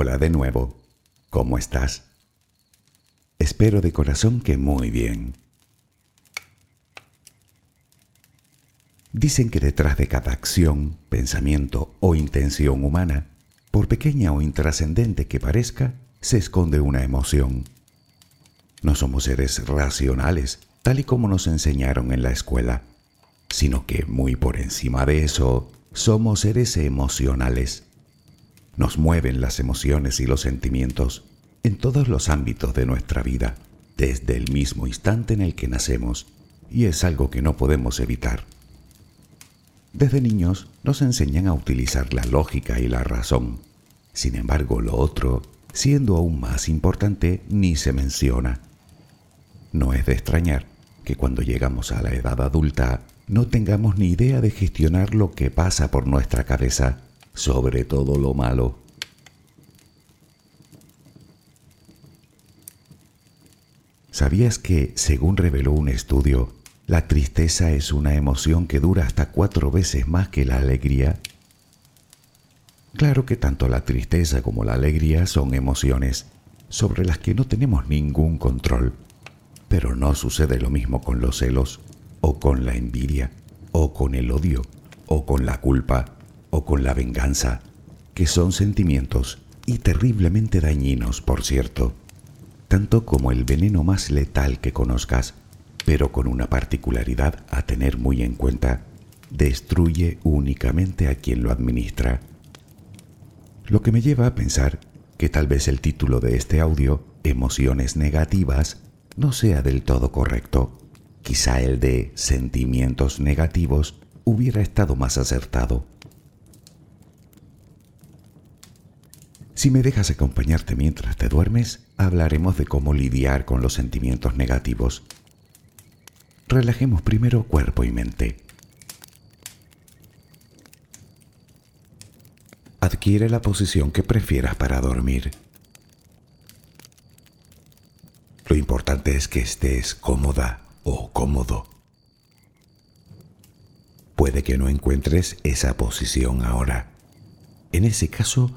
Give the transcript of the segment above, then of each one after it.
Hola de nuevo. ¿Cómo estás? Espero de corazón que muy bien. Dicen que detrás de cada acción, pensamiento o intención humana, por pequeña o intrascendente que parezca, se esconde una emoción. No somos seres racionales, tal y como nos enseñaron en la escuela, sino que muy por encima de eso, somos seres emocionales nos mueven las emociones y los sentimientos en todos los ámbitos de nuestra vida, desde el mismo instante en el que nacemos, y es algo que no podemos evitar. Desde niños nos enseñan a utilizar la lógica y la razón. Sin embargo, lo otro, siendo aún más importante, ni se menciona. No es de extrañar que cuando llegamos a la edad adulta no tengamos ni idea de gestionar lo que pasa por nuestra cabeza sobre todo lo malo. ¿Sabías que, según reveló un estudio, la tristeza es una emoción que dura hasta cuatro veces más que la alegría? Claro que tanto la tristeza como la alegría son emociones sobre las que no tenemos ningún control, pero no sucede lo mismo con los celos, o con la envidia, o con el odio, o con la culpa o con la venganza, que son sentimientos y terriblemente dañinos, por cierto, tanto como el veneno más letal que conozcas, pero con una particularidad a tener muy en cuenta, destruye únicamente a quien lo administra. Lo que me lleva a pensar que tal vez el título de este audio, Emociones Negativas, no sea del todo correcto. Quizá el de Sentimientos Negativos hubiera estado más acertado. Si me dejas acompañarte mientras te duermes, hablaremos de cómo lidiar con los sentimientos negativos. Relajemos primero cuerpo y mente. Adquiere la posición que prefieras para dormir. Lo importante es que estés cómoda o cómodo. Puede que no encuentres esa posición ahora. En ese caso,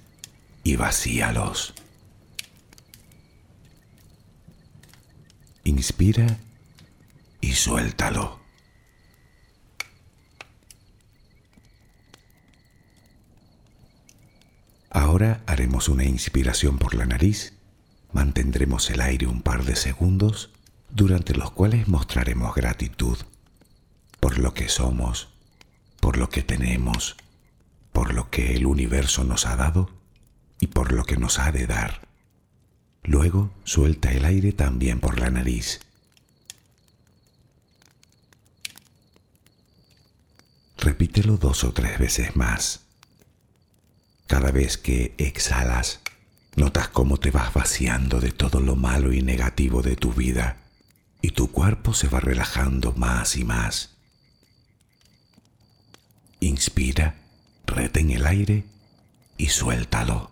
y vacíalos. Inspira y suéltalo. Ahora haremos una inspiración por la nariz, mantendremos el aire un par de segundos, durante los cuales mostraremos gratitud por lo que somos, por lo que tenemos, por lo que el universo nos ha dado y por lo que nos ha de dar. Luego suelta el aire también por la nariz. Repítelo dos o tres veces más. Cada vez que exhalas, notas cómo te vas vaciando de todo lo malo y negativo de tu vida y tu cuerpo se va relajando más y más. Inspira, retén el aire y suéltalo.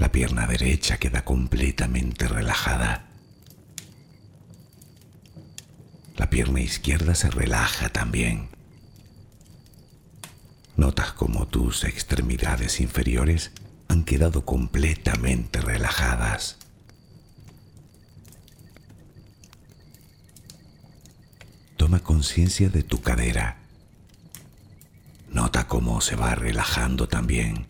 La pierna derecha queda completamente relajada. La pierna izquierda se relaja también. Notas como tus extremidades inferiores han quedado completamente relajadas. Toma conciencia de tu cadera. Nota cómo se va relajando también.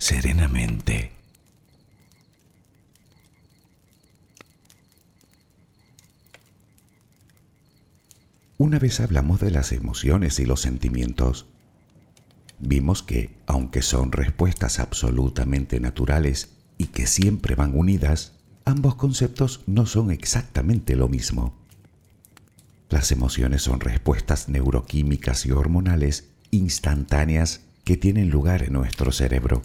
serenamente. Una vez hablamos de las emociones y los sentimientos, vimos que, aunque son respuestas absolutamente naturales y que siempre van unidas, ambos conceptos no son exactamente lo mismo. Las emociones son respuestas neuroquímicas y hormonales instantáneas que tienen lugar en nuestro cerebro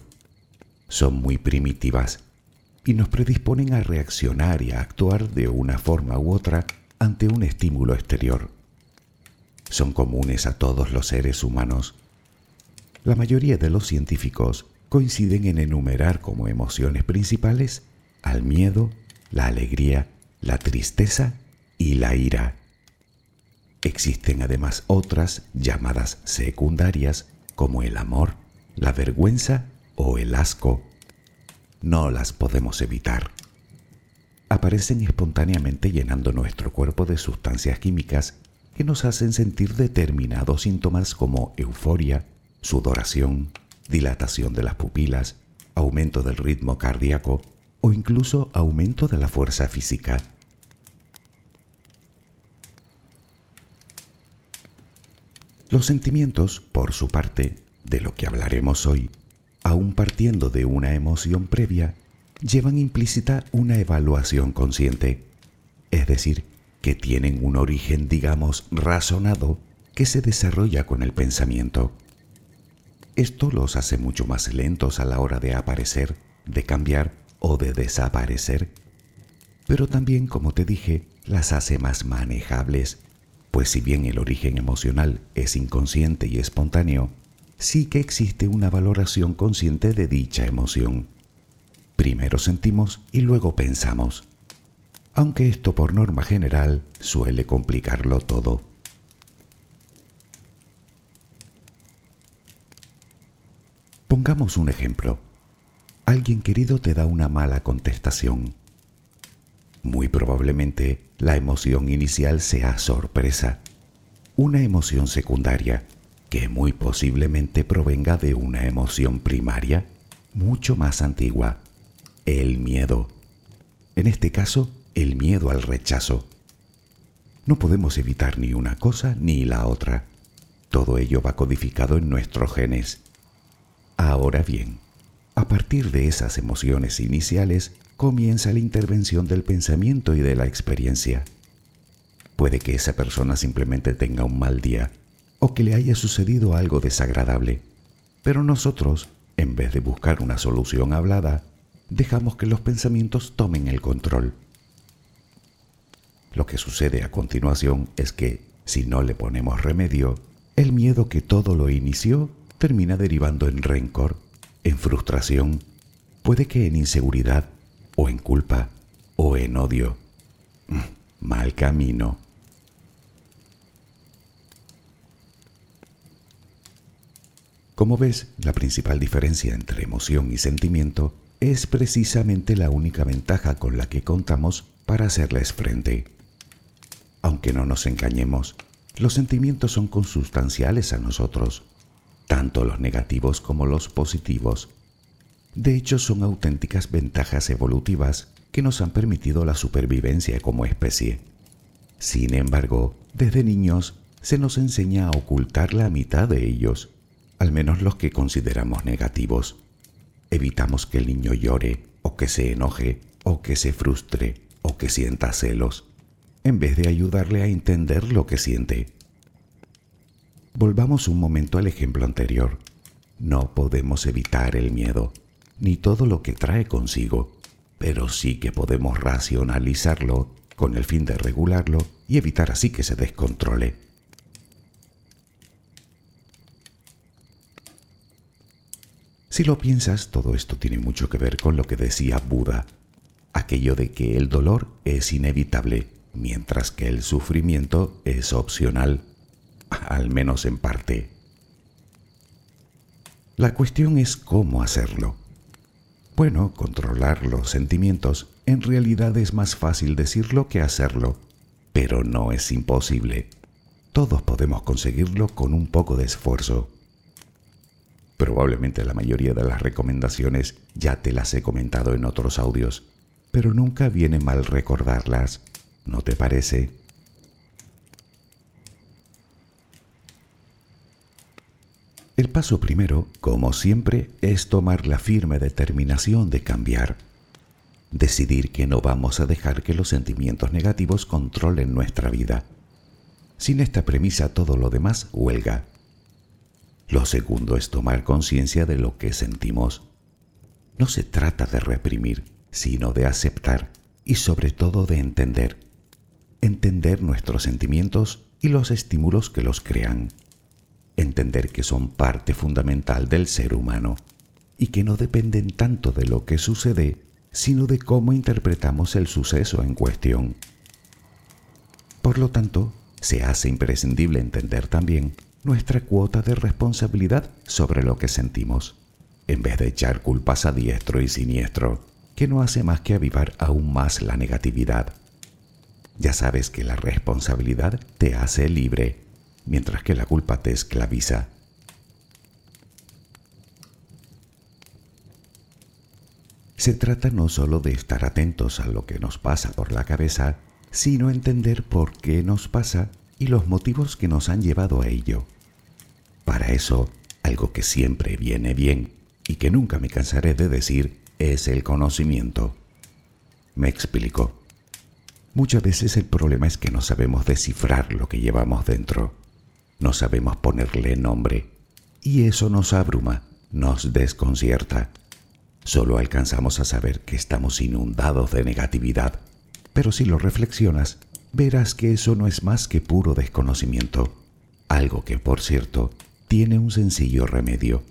son muy primitivas y nos predisponen a reaccionar y a actuar de una forma u otra ante un estímulo exterior. Son comunes a todos los seres humanos. La mayoría de los científicos coinciden en enumerar como emociones principales al miedo, la alegría, la tristeza y la ira. Existen además otras llamadas secundarias como el amor, la vergüenza o el asco, no las podemos evitar. Aparecen espontáneamente llenando nuestro cuerpo de sustancias químicas que nos hacen sentir determinados síntomas como euforia, sudoración, dilatación de las pupilas, aumento del ritmo cardíaco o incluso aumento de la fuerza física. Los sentimientos, por su parte, de lo que hablaremos hoy, aún partiendo de una emoción previa, llevan implícita una evaluación consciente, es decir, que tienen un origen, digamos, razonado que se desarrolla con el pensamiento. Esto los hace mucho más lentos a la hora de aparecer, de cambiar o de desaparecer, pero también, como te dije, las hace más manejables, pues si bien el origen emocional es inconsciente y espontáneo, sí que existe una valoración consciente de dicha emoción. Primero sentimos y luego pensamos, aunque esto por norma general suele complicarlo todo. Pongamos un ejemplo. Alguien querido te da una mala contestación. Muy probablemente la emoción inicial sea sorpresa, una emoción secundaria que muy posiblemente provenga de una emoción primaria mucho más antigua, el miedo. En este caso, el miedo al rechazo. No podemos evitar ni una cosa ni la otra. Todo ello va codificado en nuestros genes. Ahora bien, a partir de esas emociones iniciales comienza la intervención del pensamiento y de la experiencia. Puede que esa persona simplemente tenga un mal día o que le haya sucedido algo desagradable. Pero nosotros, en vez de buscar una solución hablada, dejamos que los pensamientos tomen el control. Lo que sucede a continuación es que, si no le ponemos remedio, el miedo que todo lo inició termina derivando en rencor en frustración, puede que en inseguridad, o en culpa, o en odio. Mm, mal camino. Como ves, la principal diferencia entre emoción y sentimiento es precisamente la única ventaja con la que contamos para hacerles frente. Aunque no nos engañemos, los sentimientos son consustanciales a nosotros, tanto los negativos como los positivos. De hecho, son auténticas ventajas evolutivas que nos han permitido la supervivencia como especie. Sin embargo, desde niños se nos enseña a ocultar la mitad de ellos al menos los que consideramos negativos. Evitamos que el niño llore o que se enoje o que se frustre o que sienta celos, en vez de ayudarle a entender lo que siente. Volvamos un momento al ejemplo anterior. No podemos evitar el miedo, ni todo lo que trae consigo, pero sí que podemos racionalizarlo con el fin de regularlo y evitar así que se descontrole. Si lo piensas, todo esto tiene mucho que ver con lo que decía Buda, aquello de que el dolor es inevitable, mientras que el sufrimiento es opcional, al menos en parte. La cuestión es cómo hacerlo. Bueno, controlar los sentimientos en realidad es más fácil decirlo que hacerlo, pero no es imposible. Todos podemos conseguirlo con un poco de esfuerzo. Probablemente la mayoría de las recomendaciones ya te las he comentado en otros audios, pero nunca viene mal recordarlas, ¿no te parece? El paso primero, como siempre, es tomar la firme determinación de cambiar. Decidir que no vamos a dejar que los sentimientos negativos controlen nuestra vida. Sin esta premisa todo lo demás huelga. Lo segundo es tomar conciencia de lo que sentimos. No se trata de reprimir, sino de aceptar y sobre todo de entender. Entender nuestros sentimientos y los estímulos que los crean. Entender que son parte fundamental del ser humano y que no dependen tanto de lo que sucede, sino de cómo interpretamos el suceso en cuestión. Por lo tanto, se hace imprescindible entender también nuestra cuota de responsabilidad sobre lo que sentimos, en vez de echar culpas a diestro y siniestro, que no hace más que avivar aún más la negatividad. Ya sabes que la responsabilidad te hace libre, mientras que la culpa te esclaviza. Se trata no solo de estar atentos a lo que nos pasa por la cabeza, sino entender por qué nos pasa y los motivos que nos han llevado a ello. Para eso, algo que siempre viene bien y que nunca me cansaré de decir es el conocimiento. Me explico. Muchas veces el problema es que no sabemos descifrar lo que llevamos dentro. No sabemos ponerle nombre. Y eso nos abruma, nos desconcierta. Solo alcanzamos a saber que estamos inundados de negatividad. Pero si lo reflexionas, verás que eso no es más que puro desconocimiento. Algo que, por cierto, tiene un sencillo remedio,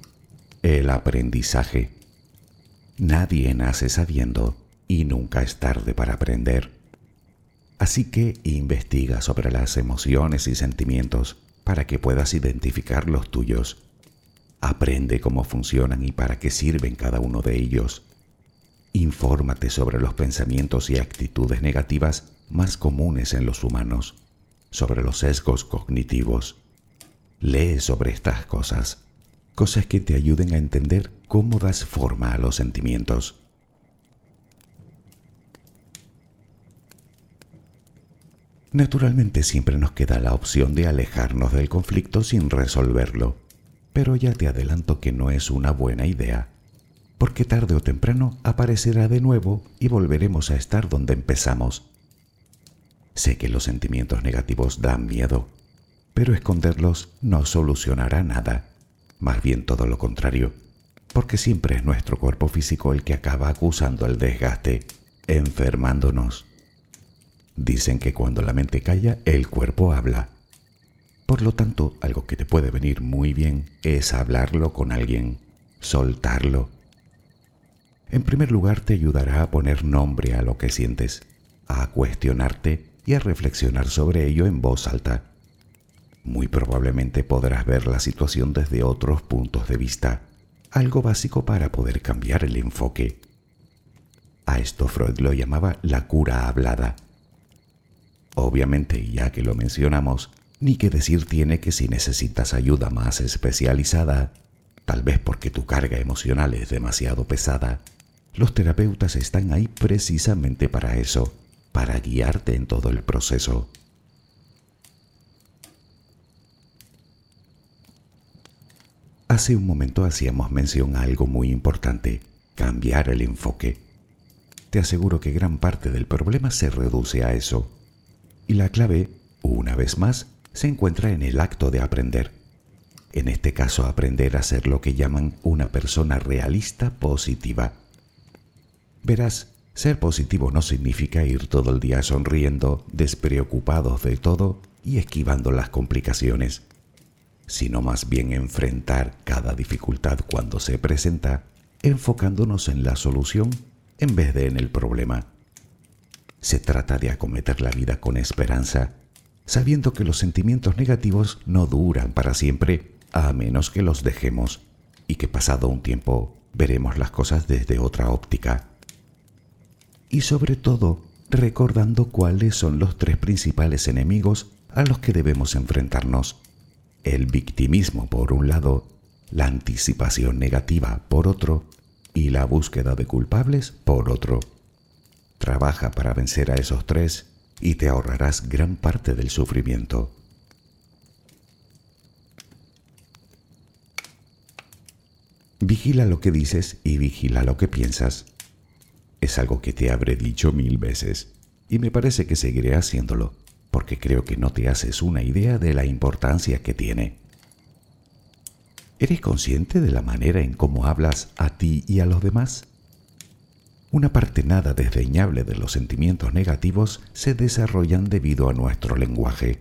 el aprendizaje. Nadie nace sabiendo y nunca es tarde para aprender. Así que investiga sobre las emociones y sentimientos para que puedas identificar los tuyos. Aprende cómo funcionan y para qué sirven cada uno de ellos. Infórmate sobre los pensamientos y actitudes negativas más comunes en los humanos, sobre los sesgos cognitivos, Lee sobre estas cosas, cosas que te ayuden a entender cómo das forma a los sentimientos. Naturalmente siempre nos queda la opción de alejarnos del conflicto sin resolverlo, pero ya te adelanto que no es una buena idea, porque tarde o temprano aparecerá de nuevo y volveremos a estar donde empezamos. Sé que los sentimientos negativos dan miedo, pero esconderlos no solucionará nada, más bien todo lo contrario, porque siempre es nuestro cuerpo físico el que acaba acusando el desgaste, enfermándonos. Dicen que cuando la mente calla, el cuerpo habla. Por lo tanto, algo que te puede venir muy bien es hablarlo con alguien, soltarlo. En primer lugar, te ayudará a poner nombre a lo que sientes, a cuestionarte y a reflexionar sobre ello en voz alta. Muy probablemente podrás ver la situación desde otros puntos de vista, algo básico para poder cambiar el enfoque. A esto Freud lo llamaba la cura hablada. Obviamente, ya que lo mencionamos, ni que decir tiene que si necesitas ayuda más especializada, tal vez porque tu carga emocional es demasiado pesada, los terapeutas están ahí precisamente para eso, para guiarte en todo el proceso. Hace un momento hacíamos mención a algo muy importante, cambiar el enfoque. Te aseguro que gran parte del problema se reduce a eso. Y la clave, una vez más, se encuentra en el acto de aprender. En este caso, aprender a ser lo que llaman una persona realista positiva. Verás, ser positivo no significa ir todo el día sonriendo, despreocupados de todo y esquivando las complicaciones, sino más bien enfrentar cada dificultad cuando se presenta, enfocándonos en la solución en vez de en el problema. Se trata de acometer la vida con esperanza sabiendo que los sentimientos negativos no duran para siempre a menos que los dejemos y que pasado un tiempo veremos las cosas desde otra óptica. Y sobre todo, recordando cuáles son los tres principales enemigos a los que debemos enfrentarnos. El victimismo por un lado, la anticipación negativa por otro y la búsqueda de culpables por otro. Trabaja para vencer a esos tres y te ahorrarás gran parte del sufrimiento. Vigila lo que dices y vigila lo que piensas. Es algo que te habré dicho mil veces y me parece que seguiré haciéndolo porque creo que no te haces una idea de la importancia que tiene. ¿Eres consciente de la manera en cómo hablas a ti y a los demás? Una parte nada desdeñable de los sentimientos negativos se desarrollan debido a nuestro lenguaje.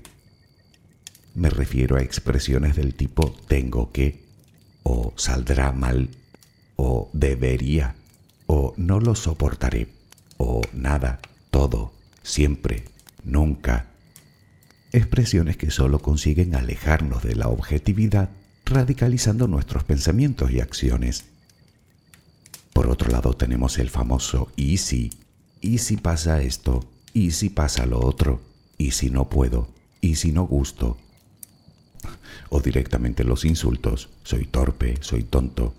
Me refiero a expresiones del tipo tengo que, o saldrá mal, o debería, o no lo soportaré, o nada, todo, siempre, nunca. Expresiones que solo consiguen alejarnos de la objetividad, radicalizando nuestros pensamientos y acciones. Por otro lado tenemos el famoso ¿y si? ¿Y si pasa esto? ¿Y si pasa lo otro? ¿Y si no puedo? ¿Y si no gusto? O directamente los insultos. Soy torpe, soy tonto.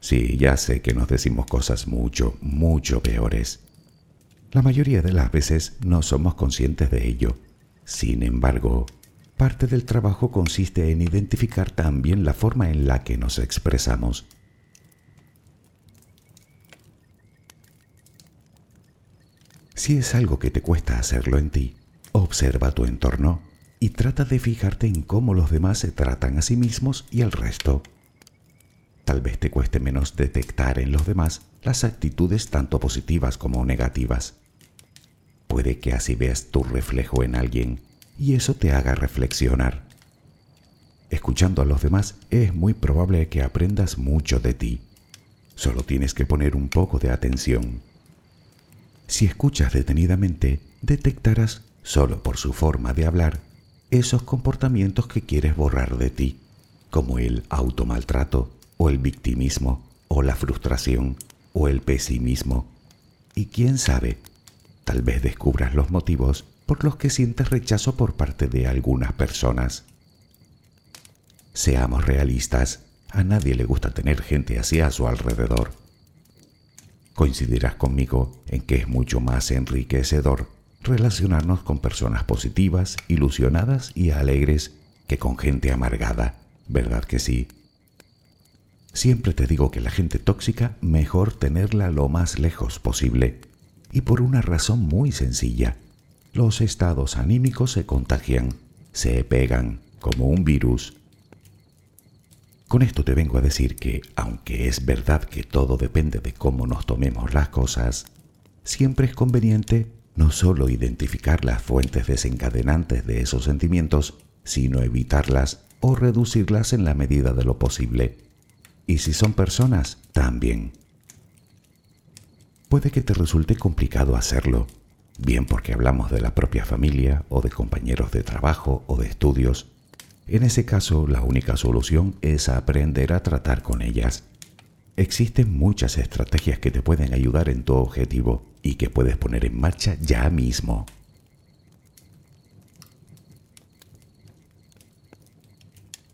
Sí, ya sé que nos decimos cosas mucho, mucho peores. La mayoría de las veces no somos conscientes de ello. Sin embargo, parte del trabajo consiste en identificar también la forma en la que nos expresamos Si es algo que te cuesta hacerlo en ti, observa tu entorno y trata de fijarte en cómo los demás se tratan a sí mismos y al resto. Tal vez te cueste menos detectar en los demás las actitudes tanto positivas como negativas. Puede que así veas tu reflejo en alguien y eso te haga reflexionar. Escuchando a los demás es muy probable que aprendas mucho de ti. Solo tienes que poner un poco de atención. Si escuchas detenidamente, detectarás, solo por su forma de hablar, esos comportamientos que quieres borrar de ti, como el automaltrato, o el victimismo, o la frustración, o el pesimismo. Y quién sabe, tal vez descubras los motivos por los que sientes rechazo por parte de algunas personas. Seamos realistas, a nadie le gusta tener gente así a su alrededor. Coincidirás conmigo en que es mucho más enriquecedor relacionarnos con personas positivas, ilusionadas y alegres que con gente amargada, ¿verdad que sí? Siempre te digo que la gente tóxica mejor tenerla lo más lejos posible, y por una razón muy sencilla. Los estados anímicos se contagian, se pegan como un virus con esto te vengo a decir que, aunque es verdad que todo depende de cómo nos tomemos las cosas, siempre es conveniente no solo identificar las fuentes desencadenantes de esos sentimientos, sino evitarlas o reducirlas en la medida de lo posible. Y si son personas, también. Puede que te resulte complicado hacerlo, bien porque hablamos de la propia familia o de compañeros de trabajo o de estudios. En ese caso, la única solución es aprender a tratar con ellas. Existen muchas estrategias que te pueden ayudar en tu objetivo y que puedes poner en marcha ya mismo.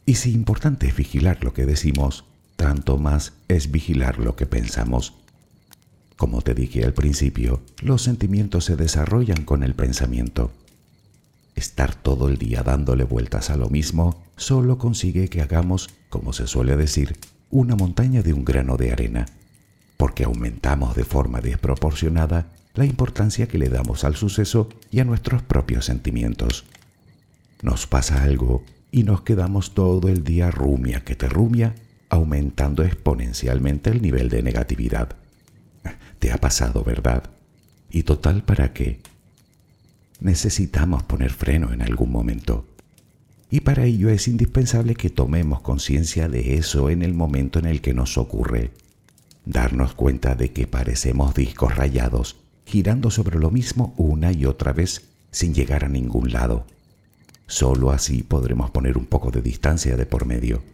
Y si importante es vigilar lo que decimos, tanto más es vigilar lo que pensamos. Como te dije al principio, los sentimientos se desarrollan con el pensamiento. Estar todo el día dándole vueltas a lo mismo solo consigue que hagamos, como se suele decir, una montaña de un grano de arena, porque aumentamos de forma desproporcionada la importancia que le damos al suceso y a nuestros propios sentimientos. Nos pasa algo y nos quedamos todo el día rumia que te rumia, aumentando exponencialmente el nivel de negatividad. Te ha pasado, ¿verdad? ¿Y total para qué? Necesitamos poner freno en algún momento. Y para ello es indispensable que tomemos conciencia de eso en el momento en el que nos ocurre. Darnos cuenta de que parecemos discos rayados, girando sobre lo mismo una y otra vez sin llegar a ningún lado. Solo así podremos poner un poco de distancia de por medio.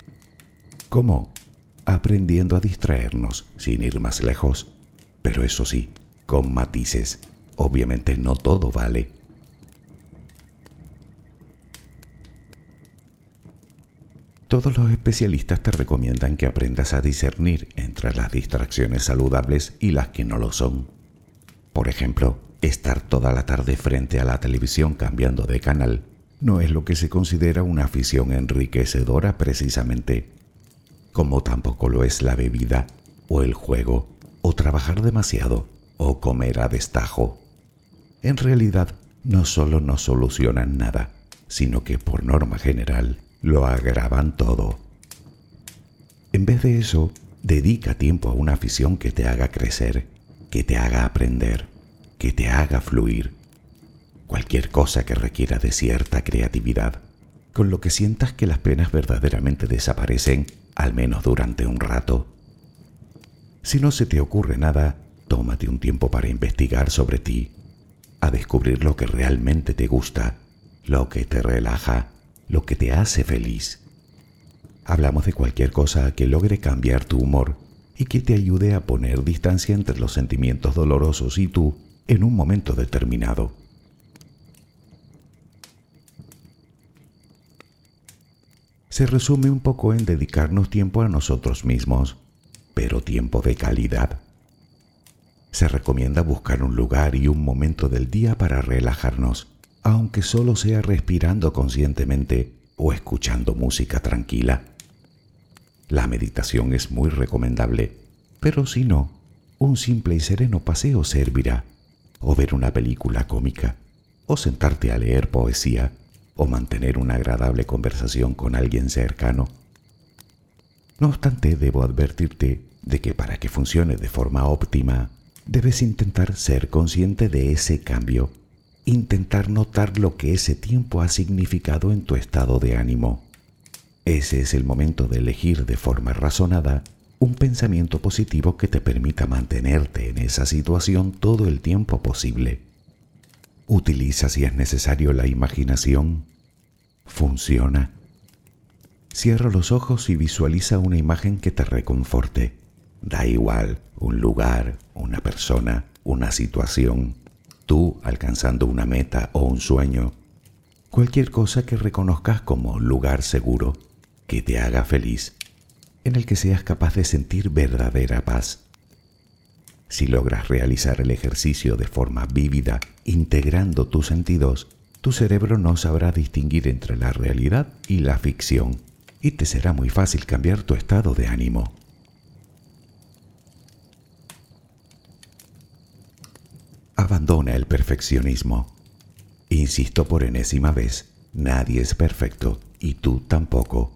¿Cómo? Aprendiendo a distraernos sin ir más lejos. Pero eso sí, con matices. Obviamente no todo vale. Todos los especialistas te recomiendan que aprendas a discernir entre las distracciones saludables y las que no lo son. Por ejemplo, estar toda la tarde frente a la televisión cambiando de canal no es lo que se considera una afición enriquecedora precisamente, como tampoco lo es la bebida o el juego o trabajar demasiado o comer a destajo. En realidad, no solo no solucionan nada, sino que por norma general lo agravan todo. En vez de eso, dedica tiempo a una afición que te haga crecer, que te haga aprender, que te haga fluir cualquier cosa que requiera de cierta creatividad, con lo que sientas que las penas verdaderamente desaparecen, al menos durante un rato. Si no se te ocurre nada, tómate un tiempo para investigar sobre ti, a descubrir lo que realmente te gusta, lo que te relaja, lo que te hace feliz. Hablamos de cualquier cosa que logre cambiar tu humor y que te ayude a poner distancia entre los sentimientos dolorosos y tú en un momento determinado. se resume un poco en dedicarnos tiempo a nosotros mismos, tiempo de calidad. Se recomienda buscar un lugar y un momento del día para relajarnos, aunque solo sea respirando conscientemente o escuchando música tranquila. La meditación es muy recomendable, pero si no, un simple y sereno paseo servirá, o ver una película cómica, o sentarte a leer poesía o mantener una agradable conversación con alguien cercano. No obstante, debo advertirte de que para que funcione de forma óptima, debes intentar ser consciente de ese cambio, intentar notar lo que ese tiempo ha significado en tu estado de ánimo. Ese es el momento de elegir de forma razonada un pensamiento positivo que te permita mantenerte en esa situación todo el tiempo posible. Utiliza si es necesario la imaginación. Funciona. Cierra los ojos y visualiza una imagen que te reconforte. Da igual, un lugar, una persona, una situación, tú alcanzando una meta o un sueño. Cualquier cosa que reconozcas como lugar seguro, que te haga feliz, en el que seas capaz de sentir verdadera paz. Si logras realizar el ejercicio de forma vívida, integrando tus sentidos, tu cerebro no sabrá distinguir entre la realidad y la ficción, y te será muy fácil cambiar tu estado de ánimo. Abandona el perfeccionismo. Insisto por enésima vez, nadie es perfecto y tú tampoco.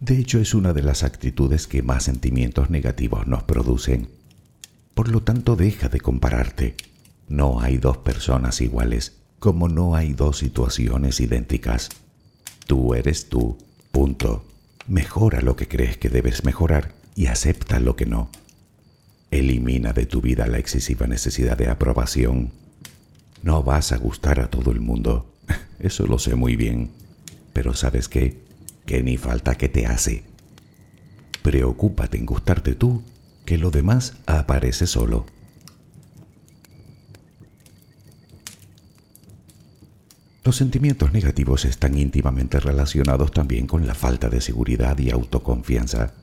De hecho, es una de las actitudes que más sentimientos negativos nos producen por lo tanto, deja de compararte. No hay dos personas iguales, como no hay dos situaciones idénticas. Tú eres tú, punto. Mejora lo que crees que debes mejorar y acepta lo que no. Elimina de tu vida la excesiva necesidad de aprobación. No vas a gustar a todo el mundo, eso lo sé muy bien. Pero ¿sabes qué? Que ni falta que te hace. Preocúpate en gustarte tú, que lo demás aparece solo. Los sentimientos negativos están íntimamente relacionados también con la falta de seguridad y autoconfianza.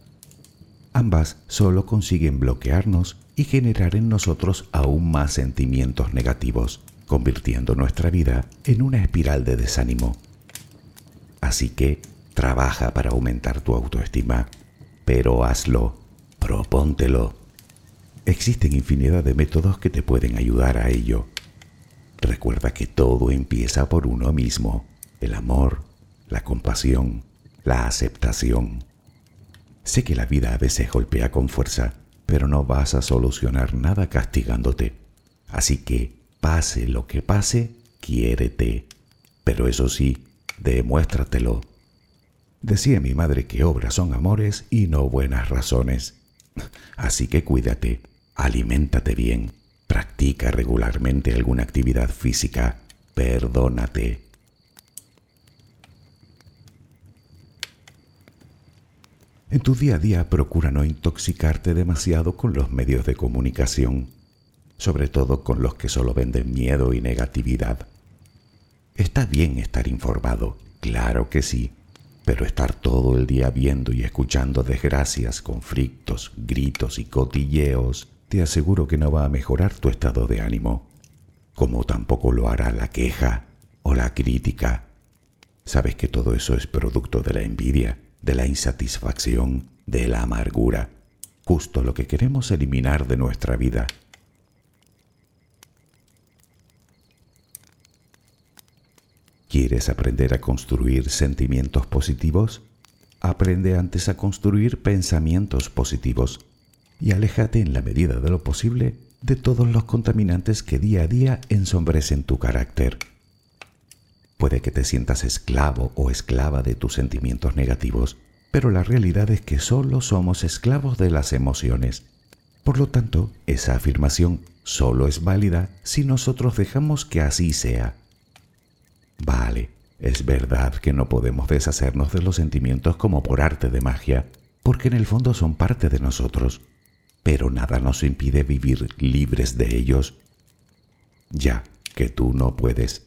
Ambas solo consiguen bloquearnos y generar en nosotros aún más sentimientos negativos, convirtiendo nuestra vida en una espiral de desánimo. Así que trabaja para aumentar tu autoestima, pero hazlo, propóntelo. Existen infinidad de métodos que te pueden ayudar a ello. Recuerda que todo empieza por uno mismo, el amor, la compasión, la aceptación. Sé que la vida a veces golpea con fuerza, pero no vas a solucionar nada castigándote. Así que, pase lo que pase, quiérete. Pero eso sí, demuéstratelo. Decía mi madre que obras son amores y no buenas razones. Así que cuídate, aliméntate bien Practica regularmente alguna actividad física. Perdónate. En tu día a día procura no intoxicarte demasiado con los medios de comunicación, sobre todo con los que solo venden miedo y negatividad. Está bien estar informado, claro que sí, pero estar todo el día viendo y escuchando desgracias, conflictos, gritos y cotilleos te aseguro que no va a mejorar tu estado de ánimo, como tampoco lo hará la queja o la crítica. Sabes que todo eso es producto de la envidia, de la insatisfacción, de la amargura, justo lo que queremos eliminar de nuestra vida. ¿Quieres aprender a construir sentimientos positivos? Aprende antes a construir pensamientos positivos y aléjate en la medida de lo posible de todos los contaminantes que día a día ensombrecen tu carácter. Puede que te sientas esclavo o esclava de tus sentimientos negativos, pero la realidad es que solo somos esclavos de las emociones. Por lo tanto, esa afirmación solo es válida si nosotros dejamos que así sea. Vale, es verdad que no podemos deshacernos de los sentimientos como por arte de magia, porque en el fondo son parte de nosotros pero nada nos impide vivir libres de ellos. Ya que tú no puedes,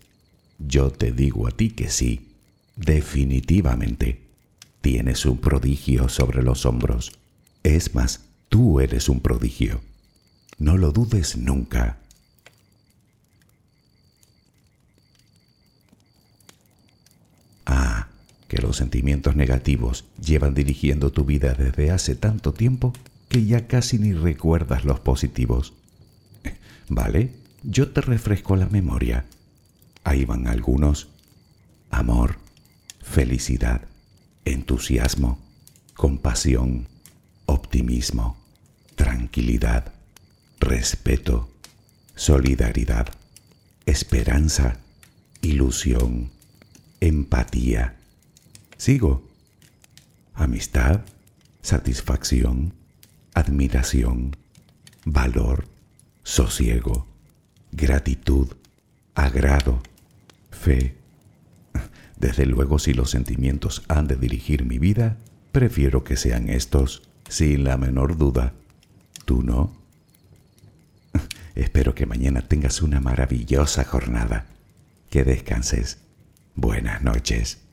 yo te digo a ti que sí, definitivamente. Tienes un prodigio sobre los hombros. Es más, tú eres un prodigio. No lo dudes nunca. Ah, que los sentimientos negativos llevan dirigiendo tu vida desde hace tanto tiempo que ya casi ni recuerdas los positivos. Vale, yo te refresco la memoria. Ahí van algunos. Amor, felicidad, entusiasmo, compasión, optimismo, tranquilidad, respeto, solidaridad, esperanza, ilusión, empatía. Sigo. Amistad, satisfacción, admiración, valor, sosiego, gratitud, agrado, fe. Desde luego si los sentimientos han de dirigir mi vida, prefiero que sean estos, sin la menor duda. ¿Tú no? Espero que mañana tengas una maravillosa jornada. Que descanses. Buenas noches.